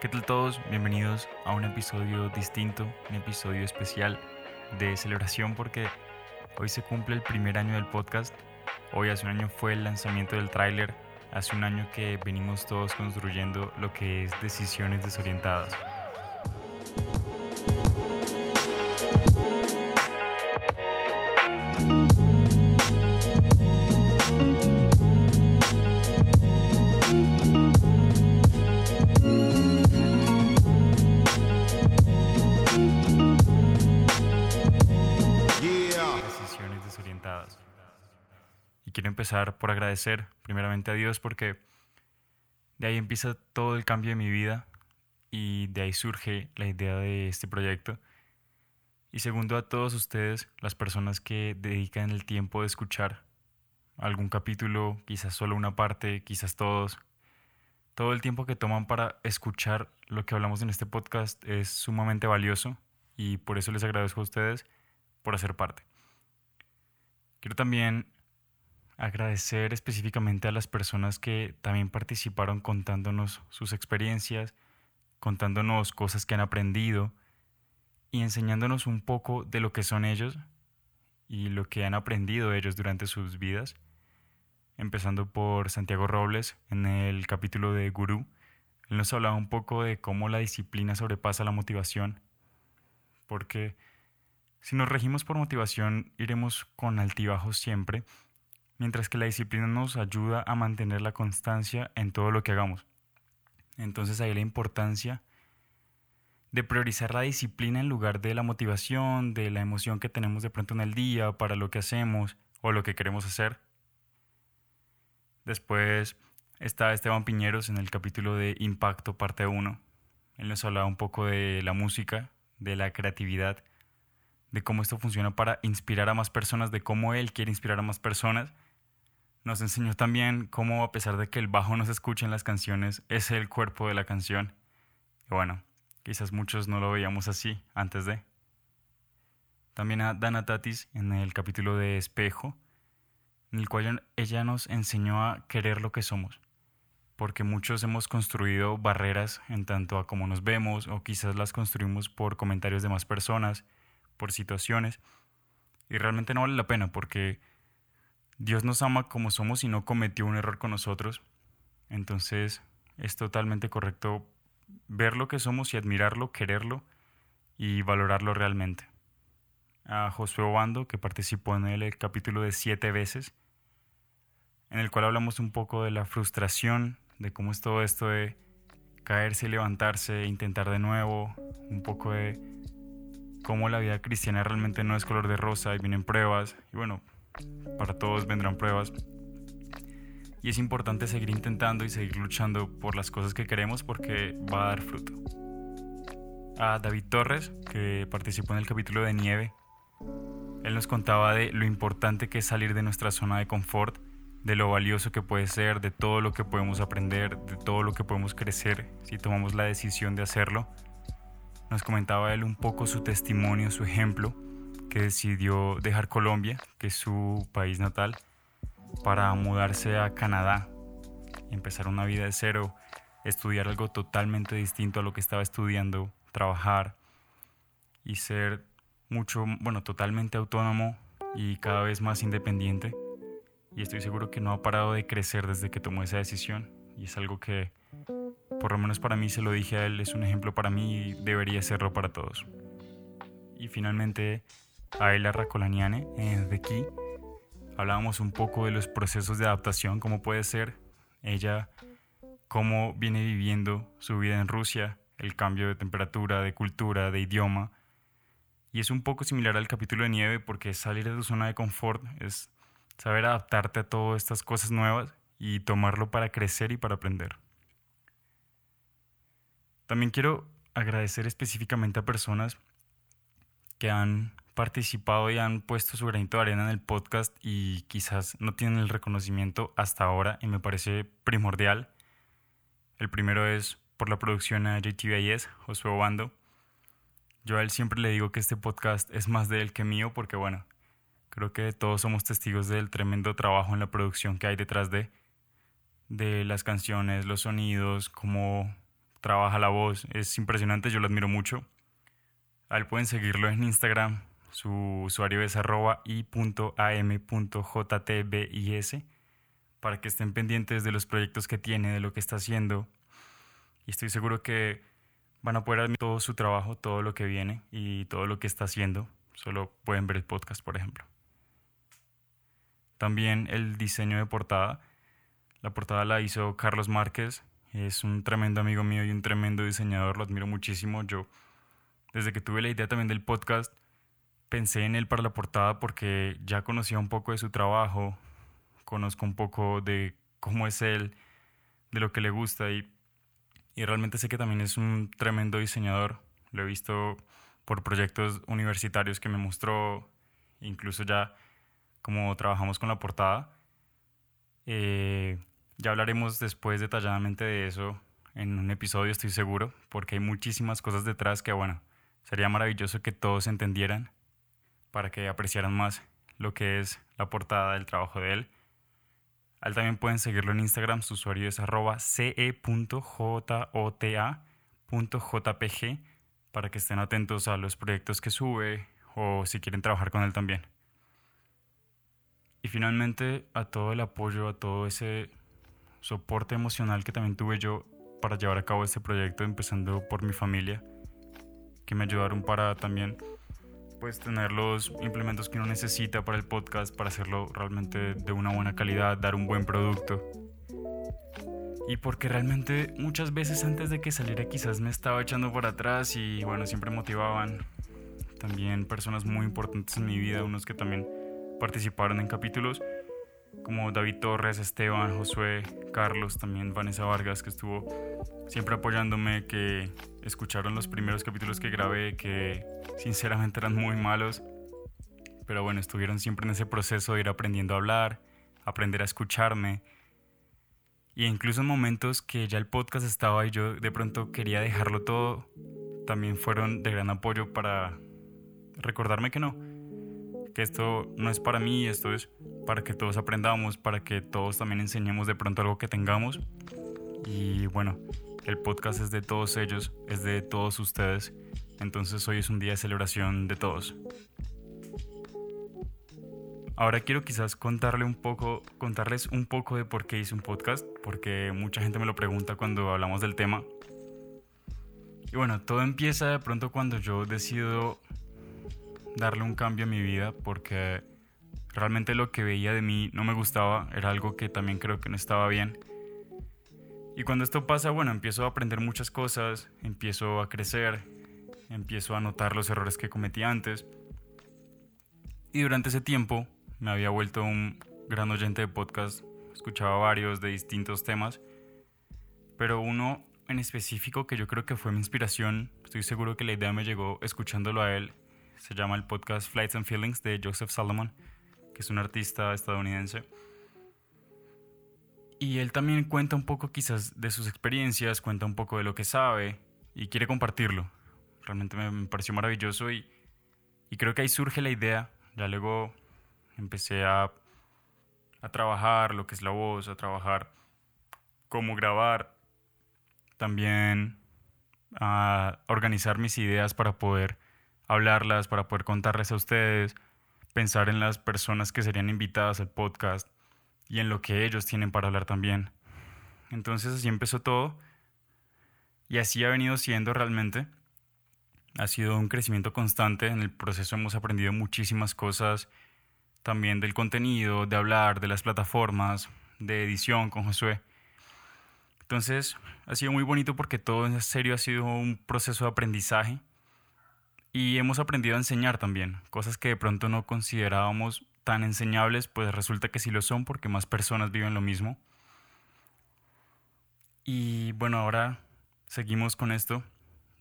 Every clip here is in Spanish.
¿Qué tal todos? Bienvenidos a un episodio distinto, un episodio especial de celebración porque hoy se cumple el primer año del podcast. Hoy hace un año fue el lanzamiento del tráiler, hace un año que venimos todos construyendo lo que es Decisiones Desorientadas. Empezar por agradecer primeramente a Dios porque de ahí empieza todo el cambio de mi vida y de ahí surge la idea de este proyecto. Y segundo a todos ustedes, las personas que dedican el tiempo de escuchar algún capítulo, quizás solo una parte, quizás todos. Todo el tiempo que toman para escuchar lo que hablamos en este podcast es sumamente valioso y por eso les agradezco a ustedes por hacer parte. Quiero también agradecer específicamente a las personas que también participaron contándonos sus experiencias, contándonos cosas que han aprendido y enseñándonos un poco de lo que son ellos y lo que han aprendido ellos durante sus vidas. Empezando por Santiago Robles en el capítulo de Gurú. Él nos hablaba un poco de cómo la disciplina sobrepasa la motivación. Porque si nos regimos por motivación, iremos con altibajos siempre, mientras que la disciplina nos ayuda a mantener la constancia en todo lo que hagamos. Entonces ahí la importancia de priorizar la disciplina en lugar de la motivación, de la emoción que tenemos de pronto en el día para lo que hacemos o lo que queremos hacer. Después está Esteban Piñeros en el capítulo de Impacto parte 1. Él nos hablaba un poco de la música, de la creatividad, de cómo esto funciona para inspirar a más personas, de cómo él quiere inspirar a más personas. Nos enseñó también cómo a pesar de que el bajo no se escucha en las canciones, es el cuerpo de la canción. Y bueno, quizás muchos no lo veíamos así antes de. También a Dana Tatis en el capítulo de Espejo, en el cual ella nos enseñó a querer lo que somos, porque muchos hemos construido barreras en tanto a cómo nos vemos o quizás las construimos por comentarios de más personas, por situaciones, y realmente no vale la pena porque Dios nos ama como somos y no cometió un error con nosotros, entonces es totalmente correcto ver lo que somos y admirarlo, quererlo y valorarlo realmente. A Josué Obando, que participó en el capítulo de siete veces, en el cual hablamos un poco de la frustración, de cómo es todo esto de caerse y levantarse, intentar de nuevo, un poco de cómo la vida cristiana realmente no es color de rosa y vienen pruebas, y bueno, para todos vendrán pruebas. Y es importante seguir intentando y seguir luchando por las cosas que queremos porque va a dar fruto. A David Torres, que participó en el capítulo de Nieve, él nos contaba de lo importante que es salir de nuestra zona de confort, de lo valioso que puede ser, de todo lo que podemos aprender, de todo lo que podemos crecer si tomamos la decisión de hacerlo. Nos comentaba él un poco su testimonio, su ejemplo, que decidió dejar Colombia, que es su país natal, para mudarse a Canadá empezar una vida de cero, estudiar algo totalmente distinto a lo que estaba estudiando, trabajar y ser mucho, bueno, totalmente autónomo y cada vez más independiente. Y estoy seguro que no ha parado de crecer desde que tomó esa decisión. Y es algo que, por lo menos para mí, se lo dije a él, es un ejemplo para mí y debería serlo para todos. Y finalmente, a Ella Racolaniane, eh, de aquí, hablábamos un poco de los procesos de adaptación, cómo puede ser ella, cómo viene viviendo su vida en Rusia, el cambio de temperatura, de cultura, de idioma. Y es un poco similar al capítulo de nieve porque salir de tu zona de confort es saber adaptarte a todas estas cosas nuevas y tomarlo para crecer y para aprender. También quiero agradecer específicamente a personas que han participado y han puesto su granito de arena en el podcast y quizás no tienen el reconocimiento hasta ahora y me parece primordial. El primero es por la producción a JTBIS, Josué Obando. Yo a él siempre le digo que este podcast es más de él que mío porque bueno, creo que todos somos testigos del tremendo trabajo en la producción que hay detrás de, de las canciones, los sonidos, cómo trabaja la voz, es impresionante, yo lo admiro mucho. A él pueden seguirlo en Instagram, su usuario es arroba i.am.jtbis para que estén pendientes de los proyectos que tiene, de lo que está haciendo. Y estoy seguro que van a poder ver todo su trabajo, todo lo que viene y todo lo que está haciendo. Solo pueden ver el podcast, por ejemplo. También el diseño de portada. La portada la hizo Carlos Márquez. Es un tremendo amigo mío y un tremendo diseñador. Lo admiro muchísimo. Yo, desde que tuve la idea también del podcast, pensé en él para la portada porque ya conocía un poco de su trabajo, conozco un poco de cómo es él, de lo que le gusta y, y realmente sé que también es un tremendo diseñador. Lo he visto por proyectos universitarios que me mostró, incluso ya como trabajamos con la portada. Eh, ya hablaremos después detalladamente de eso en un episodio, estoy seguro, porque hay muchísimas cosas detrás que, bueno, sería maravilloso que todos entendieran para que apreciaran más lo que es la portada del trabajo de él. También pueden seguirlo en Instagram, su usuario es arroba ce.jota.jpg para que estén atentos a los proyectos que sube o si quieren trabajar con él también. Y finalmente a todo el apoyo, a todo ese soporte emocional que también tuve yo para llevar a cabo este proyecto, empezando por mi familia, que me ayudaron para también pues tener los implementos que uno necesita para el podcast, para hacerlo realmente de una buena calidad, dar un buen producto. Y porque realmente muchas veces antes de que saliera quizás me estaba echando por atrás y bueno, siempre motivaban también personas muy importantes en mi vida, unos que también participaron en capítulos como David Torres, Esteban, Josué, Carlos, también Vanessa Vargas que estuvo siempre apoyándome, que escucharon los primeros capítulos que grabé, que sinceramente eran muy malos, pero bueno, estuvieron siempre en ese proceso de ir aprendiendo a hablar, aprender a escucharme. Y incluso en momentos que ya el podcast estaba y yo de pronto quería dejarlo todo, también fueron de gran apoyo para recordarme que no, que esto no es para mí, esto es para que todos aprendamos, para que todos también enseñemos de pronto algo que tengamos. Y bueno, el podcast es de todos ellos, es de todos ustedes. Entonces hoy es un día de celebración de todos. Ahora quiero quizás contarle un poco, contarles un poco de por qué hice un podcast, porque mucha gente me lo pregunta cuando hablamos del tema. Y bueno, todo empieza de pronto cuando yo decido darle un cambio a mi vida, porque realmente lo que veía de mí no me gustaba, era algo que también creo que no estaba bien. Y cuando esto pasa, bueno, empiezo a aprender muchas cosas, empiezo a crecer, empiezo a notar los errores que cometí antes. Y durante ese tiempo me había vuelto un gran oyente de podcast, escuchaba varios de distintos temas, pero uno en específico que yo creo que fue mi inspiración, estoy seguro que la idea me llegó escuchándolo a él, se llama el podcast Flights and Feelings de Joseph Salomon, que es un artista estadounidense. Y él también cuenta un poco quizás de sus experiencias, cuenta un poco de lo que sabe y quiere compartirlo. Realmente me, pareció maravilloso y, y, creo que ahí surge la idea. Ya luego empecé a, a trabajar lo que es la voz, a trabajar cómo grabar, también a organizar mis ideas para poder hablarlas, para poder contarles a ustedes, pensar en las personas que serían invitadas al podcast y en lo que ellos tienen para hablar también. Entonces así empezó todo y así ha venido siendo realmente. Ha sido un crecimiento constante, en el proceso hemos aprendido muchísimas cosas, también del contenido, de hablar, de las plataformas, de edición con Josué. Entonces ha sido muy bonito porque todo en serio ha sido un proceso de aprendizaje y hemos aprendido a enseñar también, cosas que de pronto no considerábamos tan enseñables, pues resulta que sí lo son porque más personas viven lo mismo. Y bueno, ahora seguimos con esto.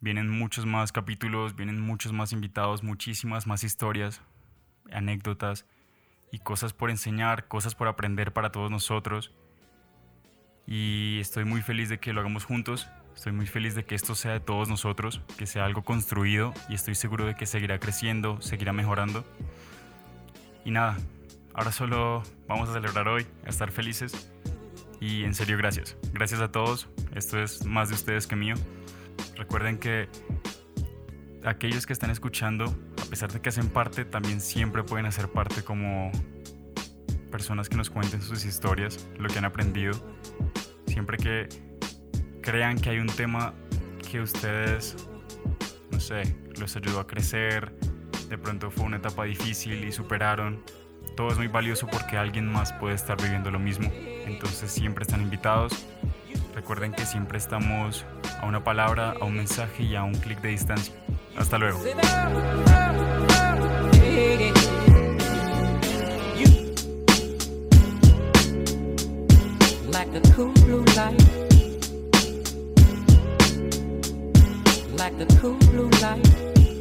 Vienen muchos más capítulos, vienen muchos más invitados, muchísimas más historias, anécdotas y cosas por enseñar, cosas por aprender para todos nosotros. Y estoy muy feliz de que lo hagamos juntos. Estoy muy feliz de que esto sea de todos nosotros, que sea algo construido y estoy seguro de que seguirá creciendo, seguirá mejorando. Y nada, ahora solo vamos a celebrar hoy, a estar felices Y en serio, gracias. Gracias a todos. Esto es más de ustedes que mío. Recuerden que aquellos que están escuchando, a pesar de que hacen parte, también siempre pueden hacer parte como personas que nos cuenten sus historias, lo que han aprendido. Siempre que crean que hay un tema que ustedes, no sé, los ayudó a crecer, de pronto fue una etapa difícil y superaron. Todo es muy valioso porque alguien más puede estar viviendo lo mismo. Entonces siempre están invitados. Recuerden que siempre estamos a una palabra, a un mensaje y a un clic de distancia. Hasta luego. Like the cool blue light.